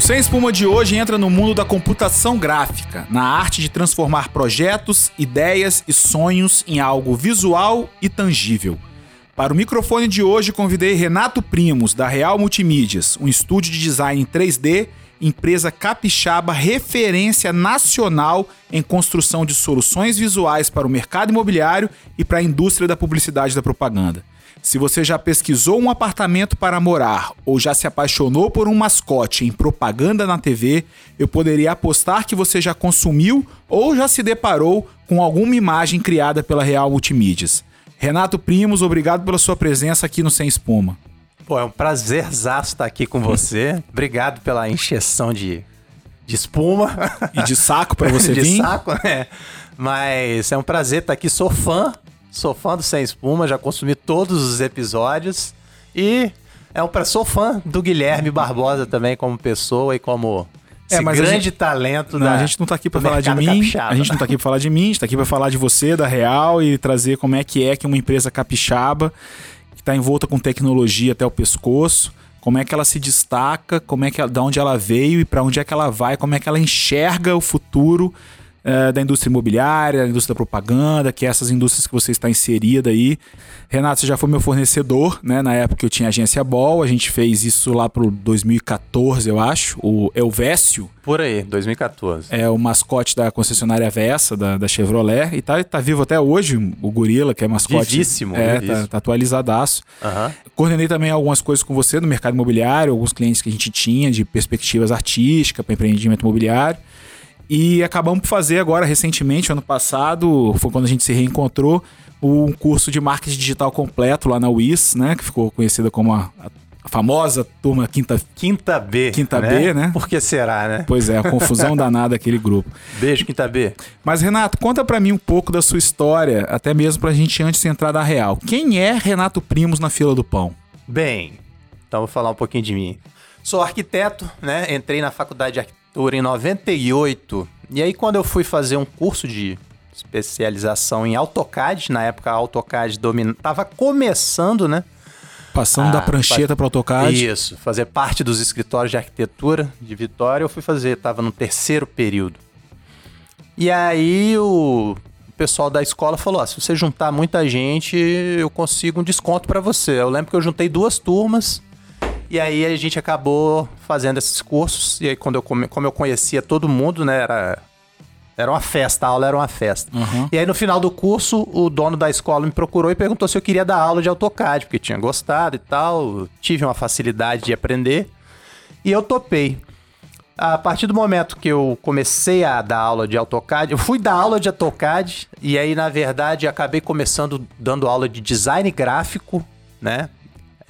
O Sem Espuma de hoje entra no mundo da computação gráfica, na arte de transformar projetos, ideias e sonhos em algo visual e tangível. Para o microfone de hoje, convidei Renato Primos, da Real Multimídias, um estúdio de design em 3D, empresa capixaba referência nacional em construção de soluções visuais para o mercado imobiliário e para a indústria da publicidade e da propaganda. Se você já pesquisou um apartamento para morar ou já se apaixonou por um mascote em propaganda na TV, eu poderia apostar que você já consumiu ou já se deparou com alguma imagem criada pela Real Multimídias. Renato Primos, obrigado pela sua presença aqui no Sem Espuma. Pô, é um prazerzaço estar aqui com você. obrigado pela encheção de, de espuma. E de saco para você de vir. De saco, né? Mas é um prazer estar aqui. Sou fã, sou fã do Sem Espuma, já consumi todos os episódios. E é um, sou fã do Guilherme Barbosa também como pessoa e como é, mas grande gente, talento não, da, A gente não tá aqui para falar de mim. Capixaba. A gente não tá aqui para falar de mim, a gente tá aqui para falar de você, da Real e trazer como é que é que uma empresa capixaba que está envolta com tecnologia até o pescoço, como é que ela se destaca, como é que da onde ela veio e para onde é que ela vai, como é que ela enxerga o futuro é, da indústria imobiliária, da indústria da propaganda, que é essas indústrias que você está inserida aí. Renato, você já foi meu fornecedor, né? Na época que eu tinha agência Ball, a gente fez isso lá pro 2014, eu acho. O Elvésio. Por aí, 2014. É o mascote da concessionária Vessa, da, da Chevrolet. E tá, tá vivo até hoje, o Gorila, que é mascote. Vivíssimo. É, vivíssimo. Tá, tá atualizadaço. Uhum. Coordenei também algumas coisas com você no mercado imobiliário, alguns clientes que a gente tinha de perspectivas artísticas para empreendimento imobiliário. E acabamos por fazer agora, recentemente, ano passado, foi quando a gente se reencontrou, um curso de marketing digital completo lá na UIS, né? Que ficou conhecida como a, a famosa turma Quinta, Quinta B. Quinta né? B, né? Por que será, né? Pois é, a confusão danada daquele grupo. Beijo, Quinta B. Mas, Renato, conta para mim um pouco da sua história, até mesmo pra gente antes de entrar na real. Quem é Renato Primos na fila do pão? Bem, então vou falar um pouquinho de mim. Sou arquiteto, né? Entrei na faculdade de arquitetura em 98. E aí, quando eu fui fazer um curso de especialização em AutoCAD, na época a AutoCAD domina... tava começando, né? Passando ah, da prancheta para AutoCAD. Isso, fazer parte dos escritórios de arquitetura de Vitória, eu fui fazer, tava no terceiro período. E aí o pessoal da escola falou: ah, se você juntar muita gente, eu consigo um desconto para você. Eu lembro que eu juntei duas turmas e aí a gente acabou fazendo esses cursos. E aí, quando eu, como eu conhecia todo mundo, né? Era, era uma festa, a aula era uma festa. Uhum. E aí, no final do curso, o dono da escola me procurou e perguntou se eu queria dar aula de AutoCAD, porque tinha gostado e tal. Tive uma facilidade de aprender. E eu topei. A partir do momento que eu comecei a dar aula de AutoCAD, eu fui dar aula de AutoCAD e aí, na verdade, acabei começando dando aula de design gráfico, né?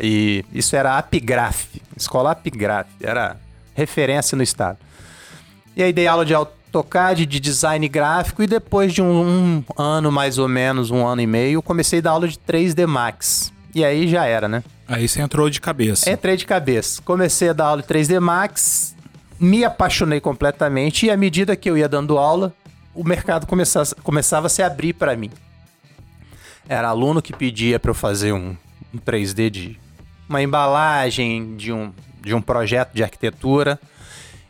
E isso era Apigraf, escola Apigraf, era referência no estado. E aí dei aula de AutoCAD, de design gráfico e depois de um, um ano mais ou menos, um ano e meio, comecei a dar aula de 3D Max. E aí já era, né? Aí você entrou de cabeça. Entrei de cabeça. Comecei a dar aula de 3D Max, me apaixonei completamente e à medida que eu ia dando aula, o mercado começava, começava a se abrir para mim. Era aluno que pedia para eu fazer um, um 3D de uma embalagem de um, de um projeto de arquitetura.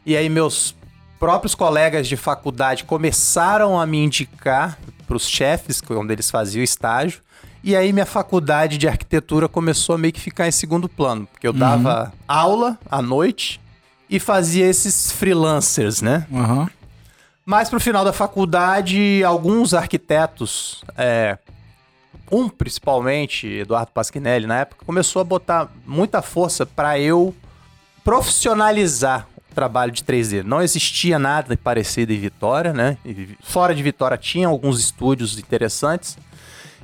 E aí meus próprios colegas de faculdade começaram a me indicar para os chefes, onde eles faziam estágio. E aí minha faculdade de arquitetura começou a meio que ficar em segundo plano, porque eu dava uhum. aula à noite e fazia esses freelancers, né? Uhum. Mas pro final da faculdade, alguns arquitetos é, um principalmente, Eduardo Pasquinelli, na época, começou a botar muita força para eu profissionalizar o trabalho de 3D. Não existia nada parecido em Vitória, né? Fora de Vitória tinha alguns estúdios interessantes.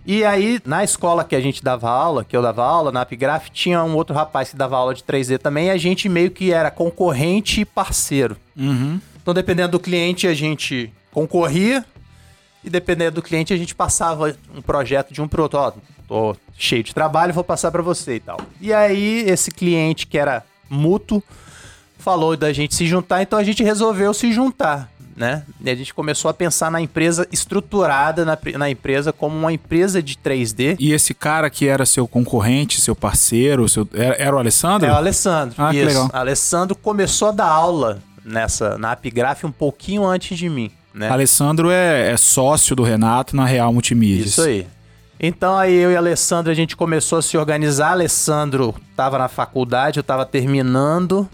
E aí, na escola que a gente dava aula, que eu dava aula, na Apigraf, tinha um outro rapaz que dava aula de 3D também, e a gente meio que era concorrente e parceiro. Uhum. Então, dependendo do cliente, a gente concorria, e dependendo do cliente, a gente passava um projeto de um pro outro. Ó, tô cheio de trabalho, vou passar para você e tal. E aí, esse cliente que era mútuo falou da gente se juntar, então a gente resolveu se juntar. né? E a gente começou a pensar na empresa estruturada na, na empresa como uma empresa de 3D. E esse cara que era seu concorrente, seu parceiro, seu, era, era o Alessandro? É o Alessandro. Ah, que isso. legal. Alessandro começou a dar aula nessa na Apgraph um pouquinho antes de mim, né? Alessandro é, é sócio do Renato na Real Multimídia. Isso aí. Então aí eu e Alessandro a gente começou a se organizar. Alessandro estava na faculdade, eu estava terminando.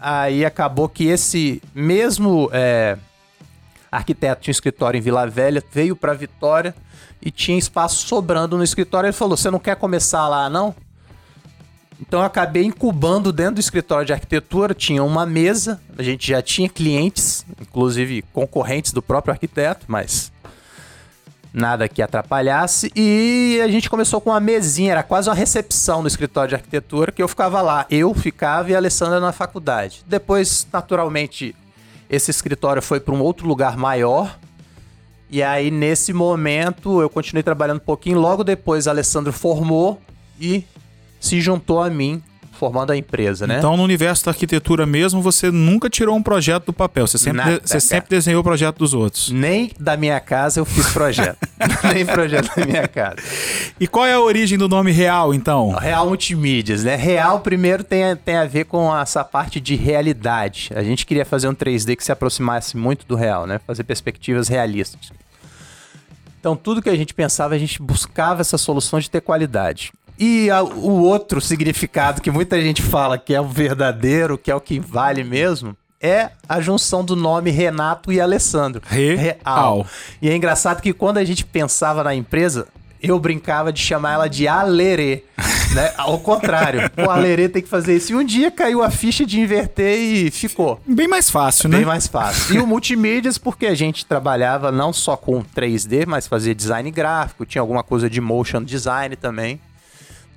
Aí acabou que esse mesmo é, arquiteto tinha um escritório em Vila Velha, veio para Vitória e tinha espaço sobrando no escritório. Ele falou: "Você não quer começar lá, não?" Então eu acabei incubando dentro do escritório de arquitetura, tinha uma mesa, a gente já tinha clientes, inclusive concorrentes do próprio arquiteto, mas nada que atrapalhasse. E a gente começou com uma mesinha, era quase uma recepção no escritório de arquitetura, que eu ficava lá. Eu ficava e a Alessandra na faculdade. Depois, naturalmente, esse escritório foi para um outro lugar maior. E aí, nesse momento, eu continuei trabalhando um pouquinho. Logo depois, Alessandro formou e se juntou a mim, formando a empresa, né? Então, no universo da arquitetura mesmo, você nunca tirou um projeto do papel. Você sempre, Nada, você sempre desenhou o projeto dos outros. Nem da minha casa eu fiz projeto. Nem projeto da minha casa. E qual é a origem do nome real, então? Real Multimídias, né? Real, primeiro, tem a, tem a ver com essa parte de realidade. A gente queria fazer um 3D que se aproximasse muito do real, né? Fazer perspectivas realistas. Então, tudo que a gente pensava, a gente buscava essa solução de ter qualidade. E a- o outro significado que muita gente fala que é o verdadeiro, que é o que vale mesmo, é a junção do nome Renato e Alessandro. Real. E é engraçado que quando a gente pensava na empresa, eu brincava de chamar ela de Alerê, né? Ao contrário, o Alerê tem que fazer isso. E um dia caiu a ficha de inverter e ficou. Bem mais fácil, né? Bem mais fácil. E o multimídias, porque a gente trabalhava não só com 3D, mas fazia design gráfico, tinha alguma coisa de motion design também.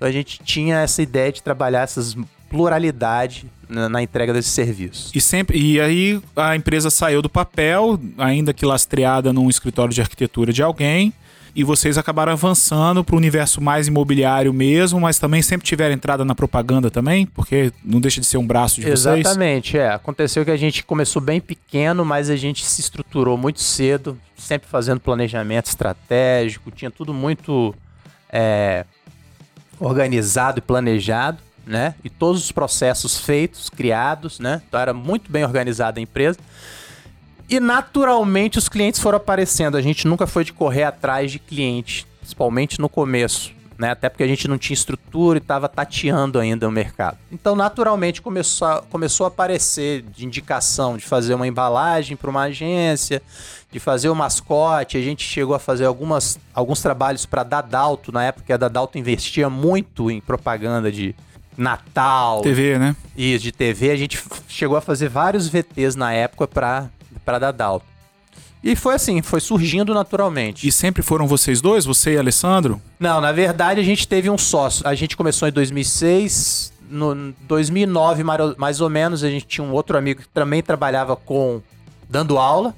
Então a gente tinha essa ideia de trabalhar essas pluralidade na, na entrega desses serviços. E sempre e aí a empresa saiu do papel, ainda que lastreada num escritório de arquitetura de alguém, e vocês acabaram avançando para o universo mais imobiliário mesmo, mas também sempre tiveram entrada na propaganda também, porque não deixa de ser um braço de vocês. Exatamente, é. Aconteceu que a gente começou bem pequeno, mas a gente se estruturou muito cedo, sempre fazendo planejamento estratégico, tinha tudo muito é, organizado e planejado, né? E todos os processos feitos, criados, né? Então era muito bem organizada a empresa. E naturalmente os clientes foram aparecendo. A gente nunca foi de correr atrás de cliente, principalmente no começo, né? Até porque a gente não tinha estrutura e estava tateando ainda o mercado. Então, naturalmente começou a, começou a aparecer de indicação de fazer uma embalagem para uma agência, de fazer o mascote. A gente chegou a fazer algumas, alguns trabalhos para a Dadalto na época. A Dadalto investia muito em propaganda de Natal, TV, né? isso, de TV, a gente chegou a fazer vários VTs na época pra, pra Dadalto. E foi assim, foi surgindo naturalmente. E sempre foram vocês dois, você e Alessandro? Não, na verdade a gente teve um sócio. A gente começou em 2006, no em 2009 maro- mais ou menos, a gente tinha um outro amigo que também trabalhava com dando aula.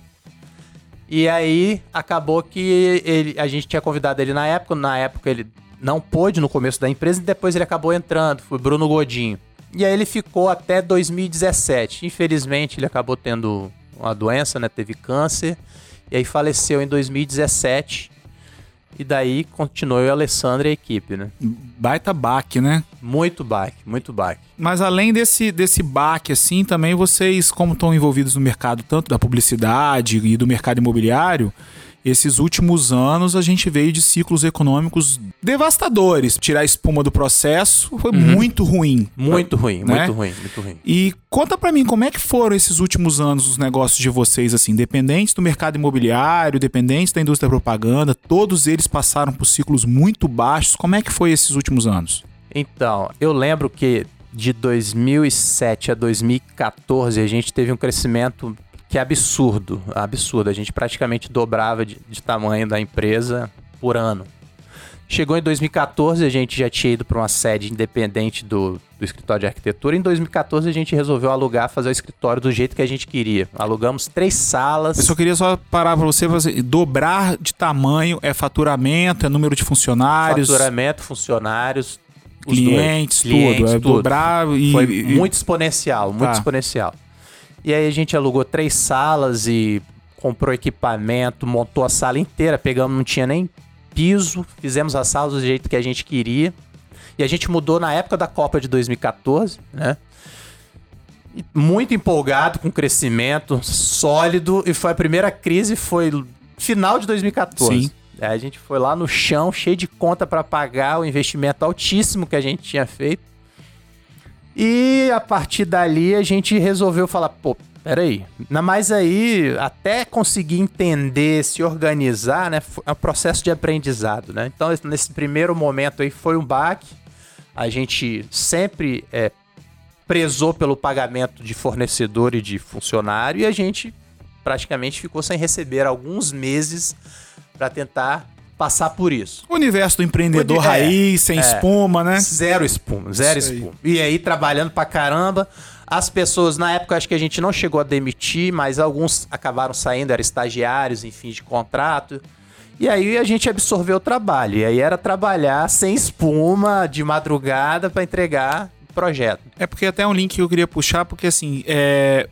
E aí acabou que ele, a gente tinha convidado ele na época, na época ele não pôde no começo da empresa e depois ele acabou entrando, foi Bruno Godinho. E aí ele ficou até 2017. Infelizmente ele acabou tendo uma doença, né, teve câncer e aí faleceu em 2017. E daí continuou eu e a Alessandra e a equipe, né? Baita baque, né? Muito baque, muito baque. Mas além desse, desse baque, assim, também vocês, como estão envolvidos no mercado tanto da publicidade e do mercado imobiliário, esses últimos anos a gente veio de ciclos econômicos devastadores. Tirar a espuma do processo foi muito ruim. Muito ruim, Né? muito ruim, muito ruim. E conta pra mim como é que foram esses últimos anos os negócios de vocês, assim, independentes do mercado imobiliário, dependentes da indústria da propaganda, todos eles passaram por ciclos muito baixos. Como é que foi esses últimos anos? Então, eu lembro que de 2007 a 2014 a gente teve um crescimento que é absurdo, absurdo. A gente praticamente dobrava de, de tamanho da empresa por ano. Chegou em 2014, a gente já tinha ido para uma sede independente do, do escritório de arquitetura. Em 2014, a gente resolveu alugar, fazer o escritório do jeito que a gente queria. Alugamos três salas. Eu só queria só parar pra você, fazer, dobrar de tamanho é faturamento, é número de funcionários, Faturamento, funcionários, os clientes, dois. Clientes, tudo. É dobrar e, Foi muito exponencial, muito Tá. exponencial. E aí a gente alugou três salas e comprou equipamento, montou a sala inteira, pegamos, não tinha nem piso, fizemos a sala do jeito que a gente queria. E a gente mudou na época da Copa de 2014, né? muito empolgado com o crescimento sólido e foi a primeira crise foi final de 2014. Sim. A gente foi lá no chão, cheio de conta para pagar o investimento altíssimo que a gente tinha feito. E a partir dali a gente resolveu falar, pô, peraí. Mas aí, até conseguir entender, se organizar, né? É um processo de aprendizado, né? Então, nesse primeiro momento aí foi um baque. A gente sempre é, prezou pelo pagamento de fornecedor e de funcionário e a gente praticamente ficou sem receber alguns meses para tentar passar por isso. O universo do empreendedor é, raiz, sem é, espuma, né? Zero espuma, zero isso espuma. Aí. E aí trabalhando pra caramba. As pessoas, na época, acho que a gente não chegou a demitir, mas alguns acabaram saindo, eram estagiários em fim de contrato. E aí a gente absorveu o trabalho. E aí era trabalhar sem espuma, de madrugada, para entregar projeto. É porque até um link que eu queria puxar, porque assim, é,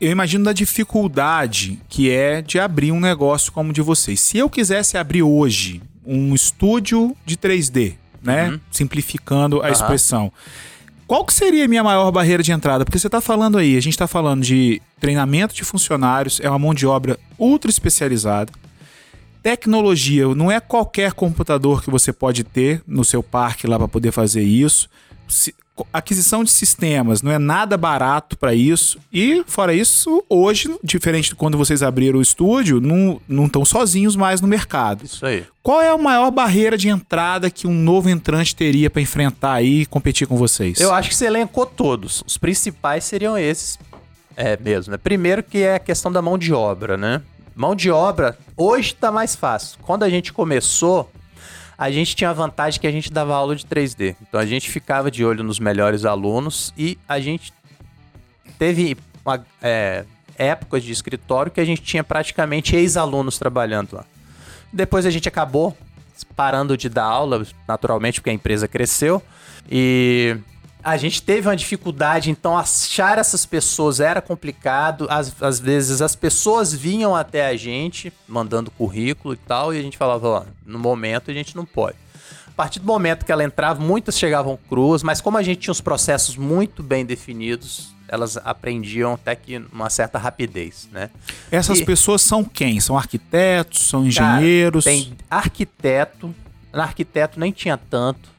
eu imagino da dificuldade que é de abrir um negócio como o de vocês. Se eu quisesse abrir hoje um estúdio de 3D, né? Uhum. Simplificando a uhum. expressão. Qual que seria a minha maior barreira de entrada? Porque você está falando aí, a gente está falando de treinamento de funcionários, é uma mão de obra ultra especializada. Tecnologia, não é qualquer computador que você pode ter no seu parque lá para poder fazer isso aquisição de sistemas não é nada barato para isso. E, fora isso, hoje, diferente de quando vocês abriram o estúdio, não estão sozinhos mais no mercado. Isso aí. Qual é a maior barreira de entrada que um novo entrante teria para enfrentar aí e competir com vocês? Eu acho que você elencou todos. Os principais seriam esses. É mesmo, né? Primeiro que é a questão da mão de obra, né? Mão de obra, hoje está mais fácil. Quando a gente começou, a gente tinha a vantagem que a gente dava aula de 3D. Então a gente ficava de olho nos melhores alunos e a gente teve uma, é, épocas de escritório que a gente tinha praticamente ex-alunos trabalhando lá. Depois a gente acabou parando de dar aula, naturalmente, porque a empresa cresceu. E a gente teve uma dificuldade, então achar essas pessoas era complicado. Às, às vezes as pessoas vinham até a gente mandando currículo e tal, e a gente falava, ó, no momento a gente não pode. A partir do momento que ela entrava, muitas chegavam cruas, mas como a gente tinha os processos muito bem definidos, elas aprendiam até que uma certa rapidez, né? Essas e, pessoas são quem? São arquitetos, são engenheiros? Cara, tem arquiteto, na arquiteto nem tinha tanto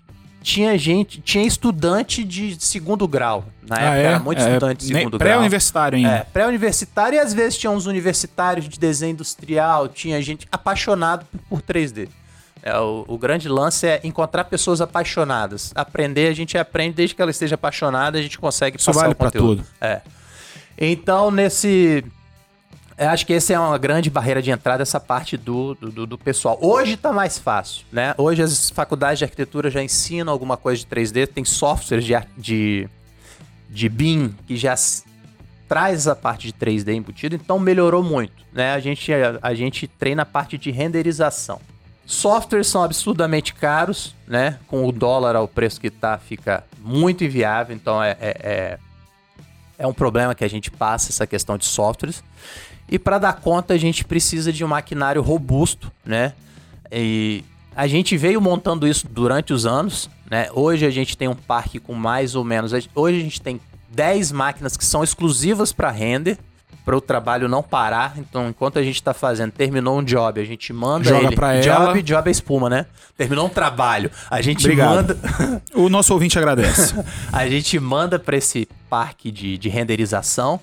tinha gente, tinha estudante de segundo grau. Na ah, época é? era muito é, estudante de segundo grau. Pré-universitário ainda. É, pré-universitário e às vezes tinha uns universitários de desenho industrial, tinha gente apaixonado por, 3D. É, o, o, grande lance é encontrar pessoas apaixonadas. Aprender, a gente aprende desde que ela esteja apaixonada, a gente consegue Isso passar vale o conteúdo. Tudo. É. Então, nesse eu acho que essa é uma grande barreira de entrada, essa parte do, do, do pessoal. Hoje está mais fácil, né? Hoje as faculdades de arquitetura já ensinam alguma coisa de 3D, tem softwares de, de, de BIM que já traz a parte de 3D embutido, então melhorou muito, né? A gente, a, a gente treina a parte de renderização. Softwares são absurdamente caros, né? Com o dólar ao preço que tá, fica muito inviável, então é, é, é, é um problema que a gente passa essa questão de softwares. E para dar conta, a gente precisa de um maquinário robusto, né? E a gente veio montando isso durante os anos, né? Hoje a gente tem um parque com mais ou menos. Hoje a gente tem 10 máquinas que são exclusivas para render, para o trabalho não parar. Então, enquanto a gente está fazendo, terminou um job, a gente manda Joga ele. Pra job, ela. job é espuma, né? Terminou um trabalho, a gente Obrigado. manda. o nosso ouvinte agradece. a gente manda para esse parque de, de renderização.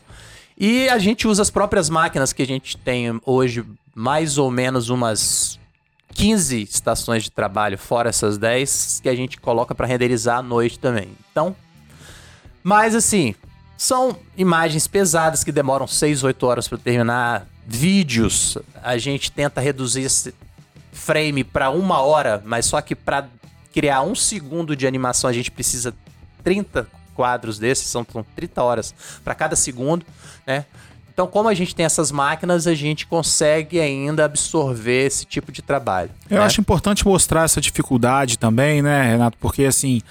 E a gente usa as próprias máquinas que a gente tem hoje, mais ou menos umas 15 estações de trabalho, fora essas 10, que a gente coloca para renderizar à noite também. Então, mas assim, são imagens pesadas que demoram 6, 8 horas para terminar. Vídeos, a gente tenta reduzir esse frame para uma hora, mas só que para criar um segundo de animação a gente precisa 30 quadros desses, são, são 30 horas para cada segundo, né? Então, como a gente tem essas máquinas, a gente consegue ainda absorver esse tipo de trabalho. Eu né? acho importante mostrar essa dificuldade também, né, Renato? Porque assim,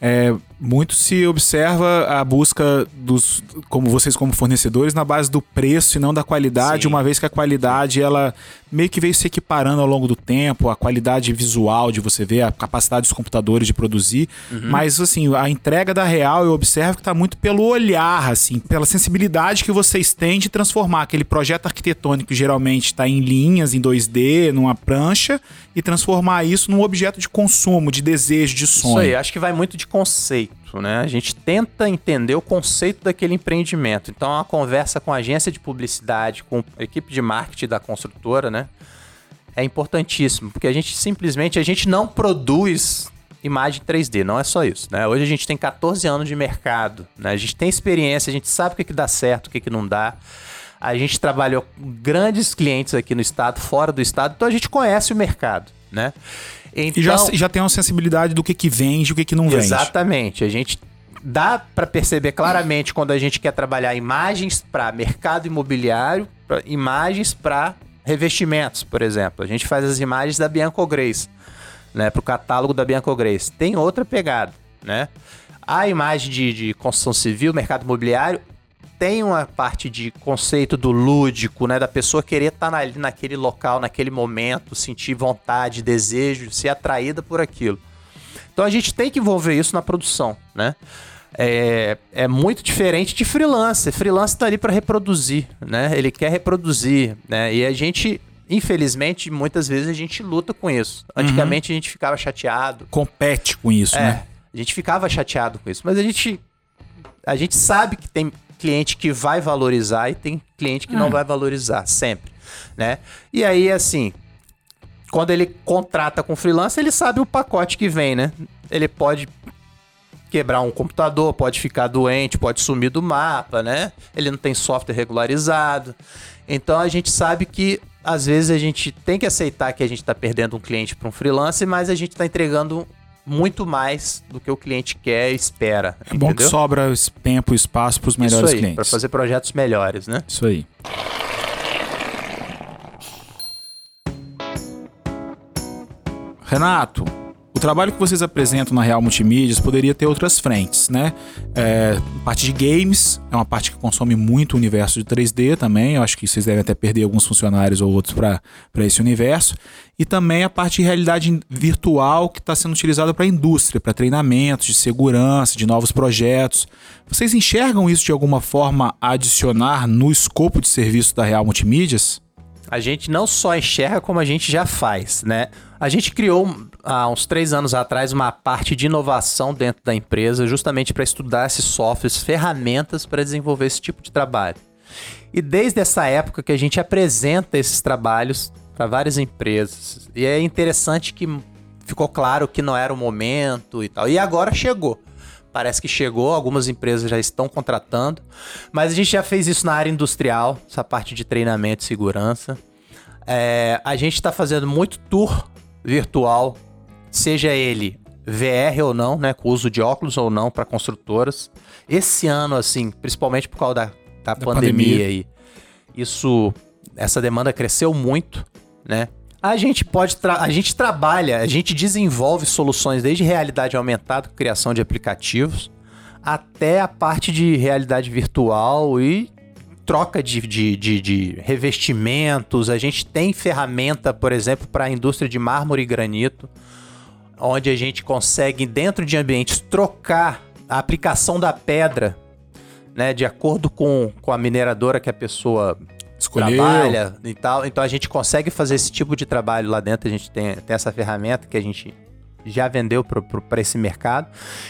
é, muito se observa a busca dos, como vocês como fornecedores, na base do preço e não da qualidade, Sim. uma vez que a qualidade ela meio que veio se equiparando ao longo do tempo, a qualidade visual de você ver, a capacidade dos computadores de produzir, uhum. mas assim, a entrega da real eu observo que está muito pelo olhar, assim, pela sensibilidade que vocês têm de transformar aquele projeto arquitetônico que geralmente está em linhas, em 2D, numa prancha, e transformar isso num objeto de consumo, de desejo, de sonho. Isso aí, acho que vai muito de conceito, né? A gente tenta entender o conceito daquele empreendimento. Então, uma conversa com a agência de publicidade, com a equipe de marketing da construtora, né? É importantíssimo, porque a gente simplesmente a gente não produz imagem 3D, não é só isso, né? Hoje a gente tem 14 anos de mercado, né? A gente tem experiência, a gente sabe o que, que dá certo, o que, que não dá. A gente trabalhou com grandes clientes aqui no estado, fora do estado, então a gente conhece o mercado, né? Então, e já, então já tem uma sensibilidade do que, que vende e o que, que não vende. Exatamente. A gente dá para perceber claramente quando a gente quer trabalhar imagens para mercado imobiliário, pra imagens para revestimentos, por exemplo. A gente faz as imagens da Bianco Grace, né, para o catálogo da Bianco Grace. Tem outra pegada, né? A imagem de, de construção civil, mercado imobiliário, tem uma parte de conceito do lúdico, né? Da pessoa querer estar tá ali naquele local, naquele momento, sentir vontade, desejo, ser atraída por aquilo. Então a gente tem que envolver isso na produção, né? É, é muito diferente de freelancer. Freelancer está ali para reproduzir, né? Ele quer reproduzir, né? E a gente, infelizmente, muitas vezes a gente luta com isso. Uhum. Antigamente uhum. a gente ficava chateado. Compete com isso, é, né? A gente ficava chateado com isso, mas a gente a gente sabe que tem cliente que vai valorizar e tem cliente que não hum. vai valorizar, sempre, né? E aí, assim, quando ele contrata com freelancer, ele sabe o pacote que vem, né? Ele pode quebrar um computador, pode ficar doente, pode sumir do mapa, né? Ele não tem software regularizado. Então a gente sabe que às vezes a gente tem que aceitar que a gente está perdendo um cliente para um freelancer, mas a gente está entregando muito mais do que o cliente quer e espera. É entendeu? bom que sobra tempo e espaço para os melhores Isso aí, clientes. Para fazer projetos melhores, né? Isso aí. Renato, trabalho que vocês apresentam na Real Multimídias poderia ter outras frentes, né? É, parte de games é uma parte que consome muito o universo de 3D também. Eu acho que vocês devem até perder alguns funcionários ou outros para esse universo. E também a parte de realidade virtual que está sendo utilizada para a indústria, para treinamentos de segurança, de novos projetos. Vocês enxergam isso de alguma forma adicionar no escopo de serviço da Real Multimídias? A gente não só enxerga como a gente já faz, né? A gente criou há uns três anos atrás uma parte de inovação dentro da empresa, justamente para estudar esses softwares, ferramentas para desenvolver esse tipo de trabalho. E desde essa época que a gente apresenta esses trabalhos para várias empresas. E é interessante que ficou claro que não era o momento e tal. E agora chegou. Parece que chegou, algumas empresas já estão contratando, mas a gente já fez isso na área industrial, essa parte de treinamento e segurança. É, a gente está fazendo muito tour virtual, seja ele VR ou não, né, com uso de óculos ou não para construtoras. Esse ano, assim, principalmente por causa da, da, da pandemia, pandemia aí, isso, essa demanda cresceu muito, né? A gente pode a gente trabalha, a gente desenvolve soluções desde realidade aumentada, criação de aplicativos, até a parte de realidade virtual e troca de, de, de, de revestimentos. A gente tem ferramenta, por exemplo, para a indústria de mármore e granito, onde a gente consegue, dentro de ambientes, trocar a aplicação da pedra, né, de acordo com, com a mineradora que a pessoa Escolheu. trabalha e tal. Então a gente consegue fazer esse tipo de trabalho lá dentro. A gente tem, tem essa ferramenta que a gente já vendeu para esse mercado.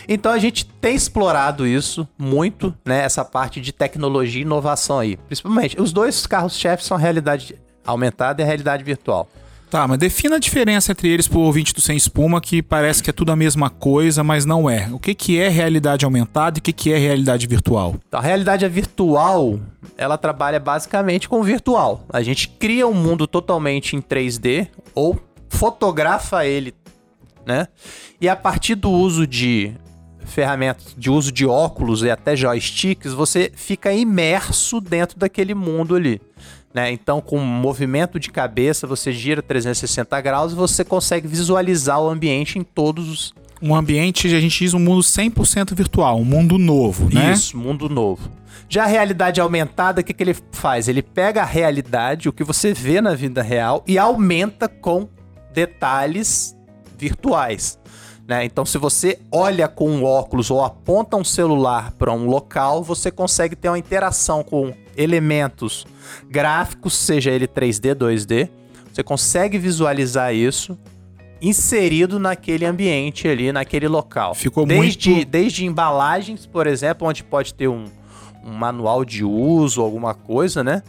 Então a gente tem explorado isso muito, né? Essa parte de tecnologia e inovação aí. Principalmente, os dois carros-chefes são a realidade aumentada e a realidade virtual. Tá, mas defina a diferença entre eles pro ouvinte do Sem Espuma, que parece que é tudo a mesma coisa, mas não é. O que, que é realidade aumentada e o que, que é realidade virtual? A realidade virtual, ela trabalha basicamente com virtual. A gente cria um mundo totalmente em 3D ou fotografa ele, né? E a partir do uso de ferramentas, de uso de óculos e até joysticks, você fica imerso dentro daquele mundo ali. Né? Então, com movimento de cabeça, você gira 360 graus e você consegue visualizar o ambiente em todos os um ambiente, a gente diz um mundo 100% virtual, um mundo novo, né? Isso, mundo novo. Já a realidade aumentada, o que, que ele faz? Ele pega a realidade, o que você vê na vida real, e aumenta com detalhes virtuais. Né? Então, se você olha com um óculos ou aponta um celular para um local, você consegue ter uma interação com elementos gráficos, seja ele 3D, 2D. Você consegue visualizar isso inserido naquele ambiente ali, naquele local. Ficou desde, muito... desde embalagens, por exemplo, onde pode ter um, um manual de uso, alguma coisa, né?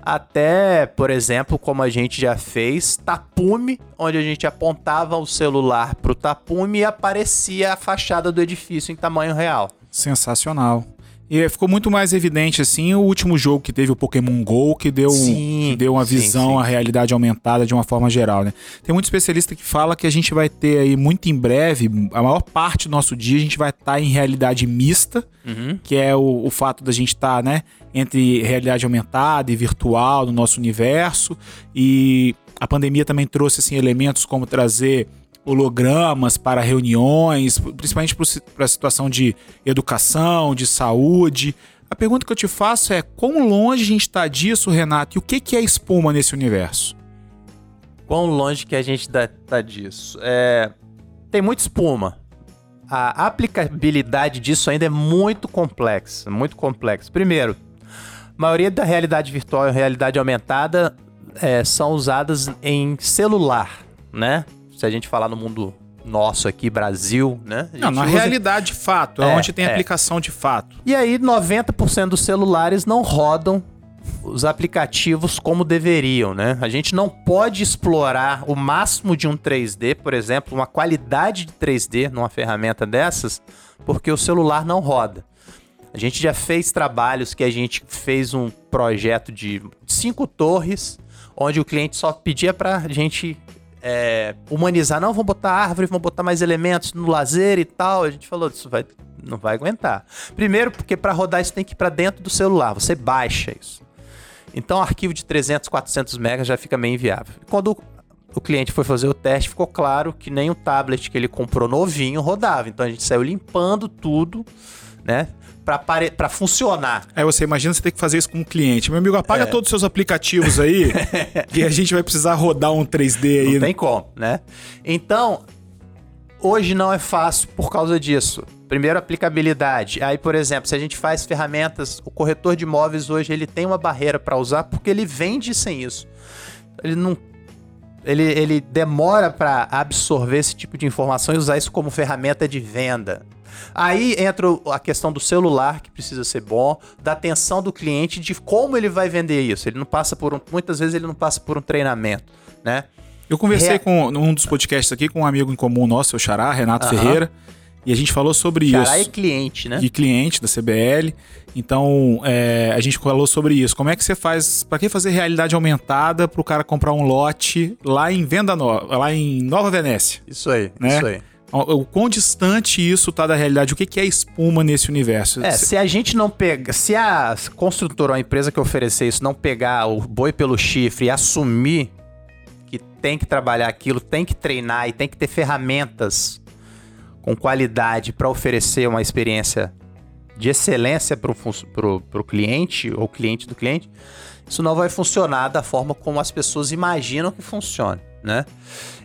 Até, por exemplo, como a gente já fez, tapume, onde a gente apontava o celular para o tapume e aparecia a fachada do edifício em tamanho real. Sensacional. E ficou muito mais evidente, assim, o último jogo que teve o Pokémon GO, que deu, sim, que deu uma visão sim, sim. à realidade aumentada de uma forma geral, né? Tem muito especialista que fala que a gente vai ter aí muito em breve, a maior parte do nosso dia, a gente vai estar tá em realidade mista, uhum. que é o, o, fato da gente estar, tá, né, entre realidade aumentada e virtual no nosso universo. E a pandemia também trouxe, assim, elementos como trazer hologramas para reuniões, principalmente para a situação de educação, de saúde. A pergunta que eu te faço é: quão longe a gente está disso, Renato? E o que, que é espuma nesse universo? Quão longe que a gente está disso? É... Tem muita espuma. A aplicabilidade disso ainda é muito complexa, muito complexa. Primeiro, a maioria da realidade virtual e realidade aumentada é, são usadas em celular, né? Se a gente falar no mundo nosso aqui, Brasil, né? Não, na usa... realidade de fato, é, é onde tem é. aplicação de fato. E aí 90% dos celulares não rodam os aplicativos como deveriam, né? A gente não pode explorar o máximo de um 3D, por exemplo, uma qualidade de 3D numa ferramenta dessas, porque o celular não roda. A gente já fez trabalhos que a gente fez um projeto de cinco torres, onde o cliente só pedia para a gente é, humanizar, não, vamos botar árvore, vamos botar mais elementos no lazer e tal. A gente falou, isso vai, não vai aguentar. Primeiro, porque para rodar isso tem que ir para dentro do celular, você baixa isso. Então, arquivo de 300, 400 megas já fica meio inviável. Quando o cliente foi fazer o teste, ficou claro que nem o tablet que ele comprou novinho rodava. Então, a gente saiu limpando tudo, né? para funcionar. Aí você imagina você ter que fazer isso com um cliente. Meu amigo, apaga é. todos os seus aplicativos aí e a gente vai precisar rodar um 3D aí. Não né? tem como, né? Então, hoje não é fácil por causa disso. Primeiro, aplicabilidade. Aí, por exemplo, se a gente faz ferramentas, o corretor de imóveis hoje ele tem uma barreira para usar porque ele vende sem isso. Ele não ele, ele demora para absorver esse tipo de informação e usar isso como ferramenta de venda. Aí entra a questão do celular, que precisa ser bom, da atenção do cliente, de como ele vai vender isso. Ele não passa por um. Muitas vezes ele não passa por um treinamento, né? Eu conversei Re... com um dos podcasts aqui com um amigo em comum nosso, o Xará, Renato uh -huh. Ferreira. E a gente falou sobre Xará isso. Xará é cliente, né? E cliente da CBL. Então, é, a gente falou sobre isso. Como é que você faz. Para que fazer realidade aumentada para o cara comprar um lote lá em Venda Nova, lá em Nova Venécia? Isso aí, né? isso aí. O, quão distante isso tá da realidade? O que, que é espuma nesse universo? É, se a gente não pega. Se a construtora, a empresa que oferecer isso, não pegar o boi pelo chifre e assumir que tem que trabalhar aquilo, tem que treinar e tem que ter ferramentas com qualidade para oferecer uma experiência de excelência para o cliente ou cliente do cliente, isso não vai funcionar da forma como as pessoas imaginam que funcione né?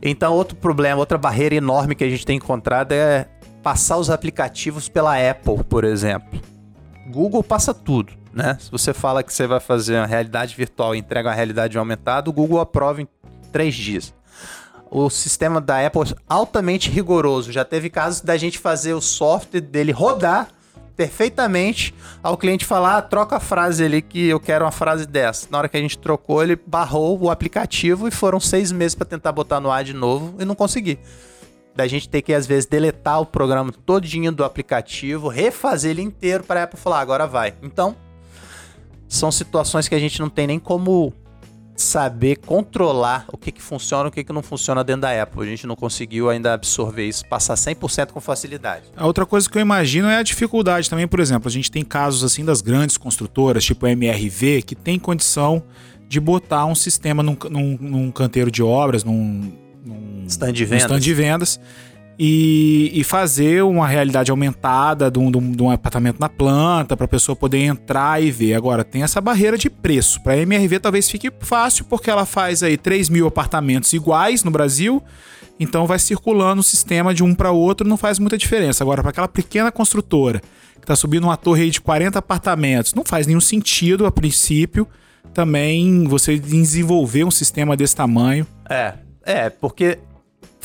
Então, outro problema, outra barreira enorme que a gente tem encontrado é passar os aplicativos pela Apple, por exemplo. Google passa tudo, né? Se você fala que você vai fazer uma realidade virtual e entrega uma realidade aumentada, o Google aprova em três dias. O sistema da Apple é altamente rigoroso. Já teve casos da gente fazer o software dele rodar perfeitamente ao cliente falar, ah, troca a frase ali que eu quero uma frase dessa. Na hora que a gente trocou, ele barrou o aplicativo e foram seis meses para tentar botar no ar de novo e não consegui. Da gente ter que, às vezes, deletar o programa todinho do aplicativo, refazer ele inteiro para a Apple falar, agora vai. Então, são situações que a gente não tem nem como saber controlar o que, que funciona e o que, que não funciona dentro da Apple. A gente não conseguiu ainda absorver isso, passar 100% com facilidade. A outra coisa que eu imagino é a dificuldade também, por exemplo, a gente tem casos assim das grandes construtoras, tipo a MRV, que tem condição de botar um sistema num, num, num canteiro de obras, num, num stand de vendas. Stand de vendas e, e fazer uma realidade aumentada de um, de um- apartamento na planta para a pessoa poder entrar e ver. Agora, tem essa barreira de preço. Para a MRV talvez fique fácil, porque ela faz aí 3 mil apartamentos iguais no Brasil, então vai circulando o sistema de um para outro, não faz muita diferença. Agora, para aquela pequena construtora que está subindo uma torre de 40 apartamentos, não faz nenhum sentido a princípio também você desenvolver um sistema desse tamanho. É, é, porque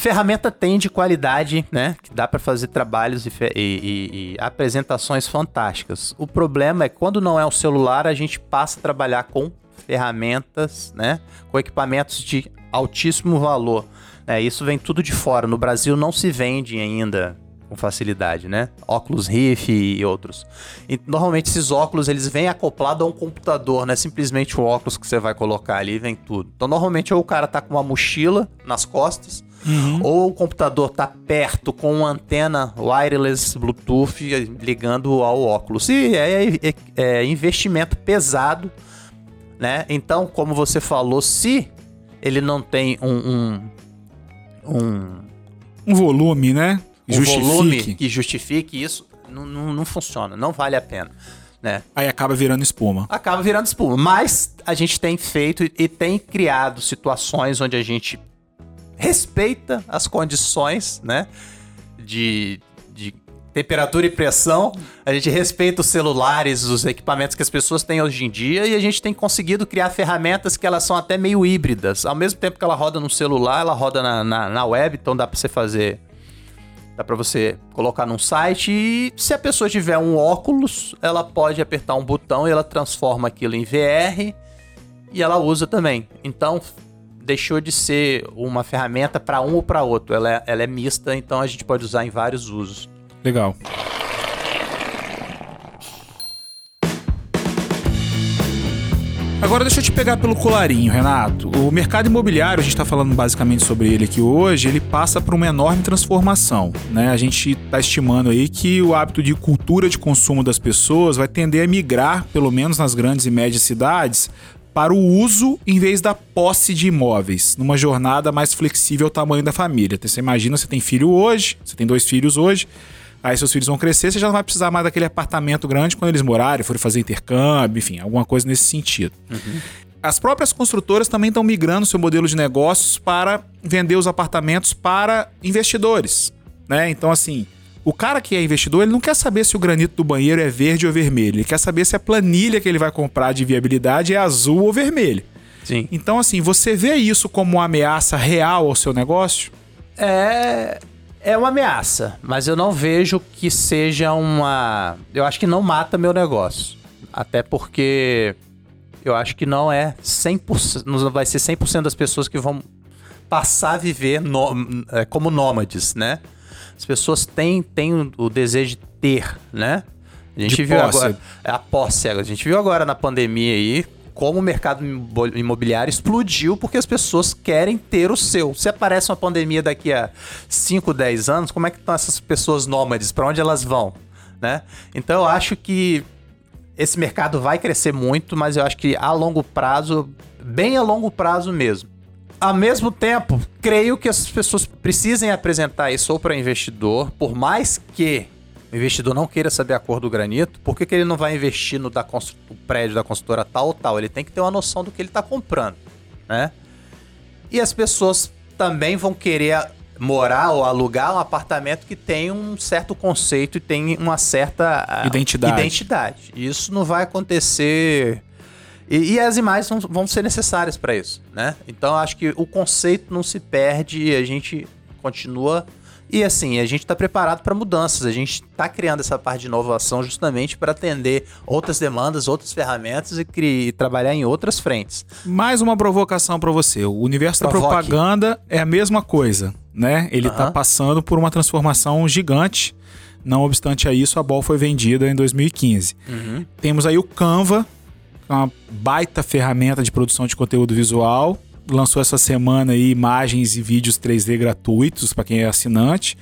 ferramenta tem de qualidade, né? Que dá pra fazer trabalhos e, e- e- apresentações fantásticas. O problema é quando não é um celular, a gente passa a trabalhar com ferramentas, né? Com equipamentos de altíssimo valor. né? Isso vem tudo de fora. No Brasil não se vende ainda com facilidade, né? Óculos Rift e outros. E normalmente esses óculos eles vêm acoplados a um computador, não é simplesmente um óculos que você vai colocar ali vem tudo. Então normalmente ou o cara tá com uma mochila nas costas, ou o computador tá perto com uma antena wireless Bluetooth ligando ao óculos. E é, é- é investimento pesado, né? Então, como você falou, se ele não tem um, um, um Um volume, né? Um volume que justifique isso, não, não, não funciona, não vale a pena. Né? Aí acaba virando espuma. Acaba virando espuma. Mas a gente tem feito e- e tem criado situações onde a gente respeita as condições, né? De, de temperatura e pressão. A gente respeita os celulares, os equipamentos que as pessoas têm hoje em dia e a gente tem conseguido criar ferramentas que elas são até meio híbridas. Ao mesmo tempo que ela roda no celular, ela roda na, na, na web, então dá pra você fazer Dá pra você colocar num site e se a pessoa tiver um óculos, ela pode apertar um botão e ela transforma aquilo em VR e ela usa também. Então deixou de ser uma ferramenta para um ou para outro. Ela é, ela é mista, então a gente pode usar em vários usos. Legal. Agora deixa eu te pegar pelo colarinho, Renato. O mercado imobiliário, a gente está falando basicamente sobre ele aqui hoje, ele passa por uma enorme transformação. Né? A gente está estimando aí que o hábito de cultura de consumo das pessoas vai tender a migrar, pelo menos nas grandes e médias cidades, para o uso em vez da posse de imóveis, numa jornada mais flexível ao tamanho da família. Então, Você imagina, você tem filho hoje, você tem dois filhos hoje, aí seus filhos vão crescer, você já não vai precisar mais daquele apartamento grande quando eles morarem, forem fazer intercâmbio, enfim, alguma coisa nesse sentido. As próprias construtoras também estão migrando seu modelo de negócios para vender os apartamentos para investidores, né? Então, assim, o cara que é investidor, ele não quer saber se o granito do banheiro é verde ou vermelho, ele quer saber se a planilha que ele vai comprar de viabilidade é azul ou vermelho. Sim. Então, assim, você vê isso como uma ameaça real ao seu negócio? É. É uma ameaça, mas eu não vejo que seja uma. Eu acho que não mata meu negócio. Até porque eu acho que não é 100%. Não vai ser 100% das pessoas que vão passar a viver no- é, como nômades, né? As pessoas têm, têm o- desejo de ter, né? A gente De viu posse. agora. É a posse. A gente viu agora na pandemia aí como o mercado imo- imobiliário explodiu porque as pessoas querem ter o seu. Se aparece uma pandemia daqui a 5, 10 anos, como é que estão essas pessoas nômades? Para onde elas vão? Né? Então eu acho que esse mercado vai crescer muito, mas eu acho que a longo prazo, bem a longo prazo mesmo. Ao mesmo tempo, creio que as pessoas precisem apresentar isso ou para investidor, por mais que o investidor não queira saber a cor do granito, por que, que ele não vai investir no da prédio da construtora tal ou tal? Ele tem que ter uma noção do que ele está comprando, né? E as pessoas também vão querer morar ou alugar um apartamento que tem um certo conceito e tem uma certa Identidade. identidade. Isso não vai acontecer. E, e as imagens vão, vão ser necessárias para isso, né? Então eu acho que o conceito não se perde e a gente continua. E assim, a gente está preparado para mudanças. A gente está criando essa parte de inovação justamente para atender outras demandas, outras ferramentas e, e trabalhar em outras frentes. Mais uma provocação pra você. O universo da Provoque. propaganda é a mesma coisa, né? Ele tá Aham. passando por uma transformação gigante. Não obstante a isso, a Ball foi vendida em 2015. Temos aí o Canva, é uma baita ferramenta de produção de conteúdo visual. Lançou essa semana aí imagens e vídeos 3D gratuitos para quem é assinante.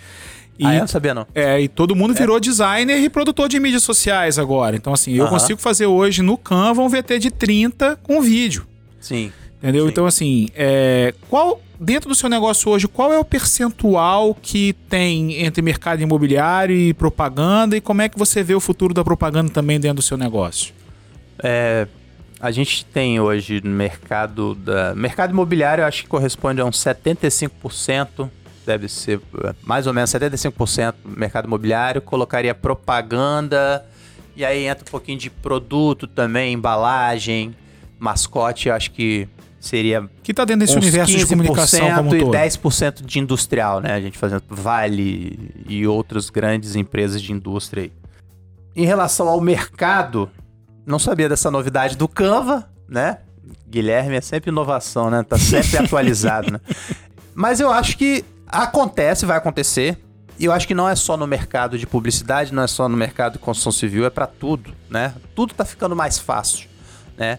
E Ah, eu não sabia não. é, e todo mundo virou designer e produtor de mídias sociais agora. Então, assim, eu Aham. consigo fazer hoje no Canva um VT de 30 com vídeo. Sim. Entendeu? Sim. Então, assim, é, qual dentro do seu negócio hoje, qual é o percentual que tem entre mercado imobiliário e propaganda e como é que você vê o futuro da propaganda também dentro do seu negócio? É, a gente tem hoje no mercado da mercado imobiliário, acho que corresponde a uns 75%, deve ser é, mais ou menos 75% mercado imobiliário, colocaria propaganda e aí entra um pouquinho de produto também, embalagem, mascote, acho que seria que tá dentro desse universo de comunicação como um e 10% de industrial, né? A gente fazendo Vale e outras grandes empresas de indústria aí. Em relação ao mercado, não sabia dessa novidade do Canva, né? Guilherme é sempre inovação, né? Tá sempre atualizado, né? Mas eu acho que acontece, vai acontecer. E eu acho que não é só no mercado de publicidade, não é só no mercado de construção civil, é para tudo, né? Tudo tá ficando mais fácil, né?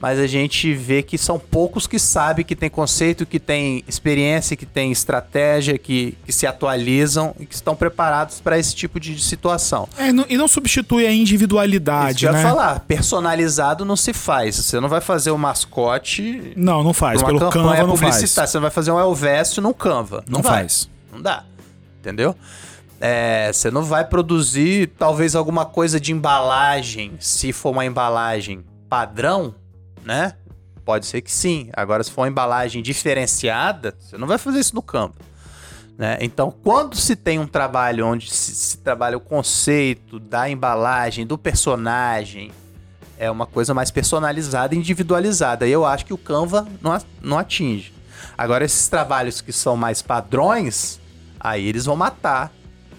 Mas a gente vê que são poucos que sabem que tem conceito, que tem experiência, que tem estratégia, que, que se atualizam e que estão preparados para esse tipo de situação. É, não, e não substitui a individualidade, Isso né? Eu ia falar, personalizado não se faz. Você não vai fazer o um mascote. Não, não faz. Pelo Canva não faz. Você não vai fazer um Elvésio no Canva. Não, não faz. Não dá. Entendeu? É, você não vai produzir talvez alguma coisa de embalagem, se for uma embalagem padrão, né? Pode ser que sim. Agora, se for uma embalagem diferenciada, você não vai fazer isso no campo. Né? Então, quando se tem um trabalho onde se, se, trabalha o conceito da embalagem, do personagem, é uma coisa mais personalizada e individualizada. E eu acho que o Canva não, não atinge. Agora, esses trabalhos que são mais padrões, aí eles vão matar.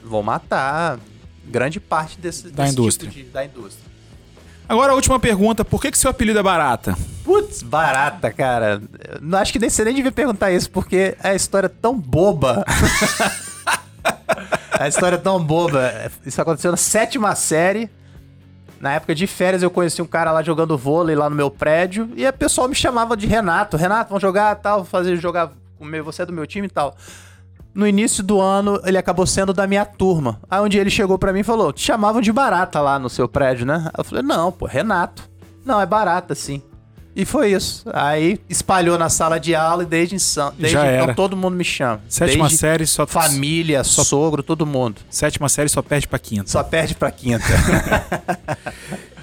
Vão matar grande parte desse, da desse indústria. Tipo de, da indústria. Agora a última pergunta, por que, que seu apelido é Barata? Putz, Barata, cara. Não acho que nem você nem devia perguntar isso, porque é a história tão boba. a história é tão boba. Isso aconteceu na sétima série. Na época de férias eu conheci um cara lá jogando vôlei lá no meu prédio e a pessoal me chamava de Renato. Renato, vamos jogar tal, fazer jogar comigo, você é do meu time e tal no início do ano, ele acabou sendo da minha turma. Aí um dia ele chegou para mim e falou: Te chamavam de barata lá no seu prédio, né? Eu falei: Não, pô, Renato. Não, é barata, sim. E foi isso. Aí espalhou na sala de aula e desde, desde Já então era. todo mundo me chama. Sétima desde série só. Família, só... sogro, todo mundo. Sétima série só perde pra quinta. Só perde pra quinta.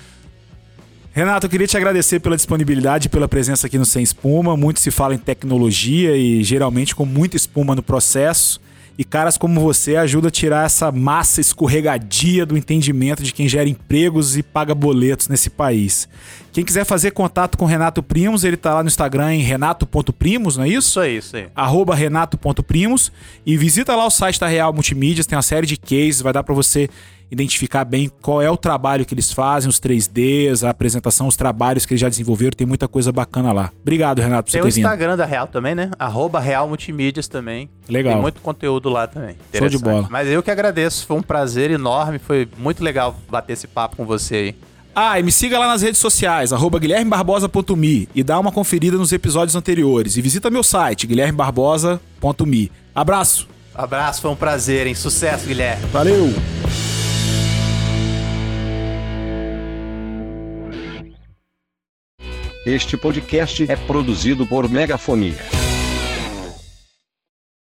Renato, eu queria te agradecer pela disponibilidade e pela presença aqui no Sem Espuma. Muito se fala em tecnologia e geralmente com muita espuma no processo. E caras como você ajudam a tirar essa massa escorregadia do entendimento de quem gera empregos e paga boletos nesse país. Quem quiser fazer contato com Renato Primos, ele tá lá no Instagram em renato.primos, não é isso? Isso aí, isso aí. Arroba renato.primos. E visita lá o site da Real Multimídias, tem uma série de cases, vai dar para você identificar bem qual é o trabalho que eles fazem, os 3Ds, a apresentação, os trabalhos que eles já desenvolveram. Tem muita coisa bacana lá. Obrigado, Renato, por Tem o Instagram da Real também, né? Arroba Real Multimídias também. Legal. Tem muito conteúdo lá também. Show de bola. Mas eu que agradeço. Foi um prazer enorme. Foi muito legal bater esse papo com você aí. Ah, e me siga lá nas redes sociais, arroba guilhermebarbosa.me e dá uma conferida nos episódios anteriores. E visita meu site, guilhermebarbosa.me. Abraço! Abraço, foi um prazer, hein? Sucesso, Guilherme. Valeu! Este podcast é produzido por Megafonia.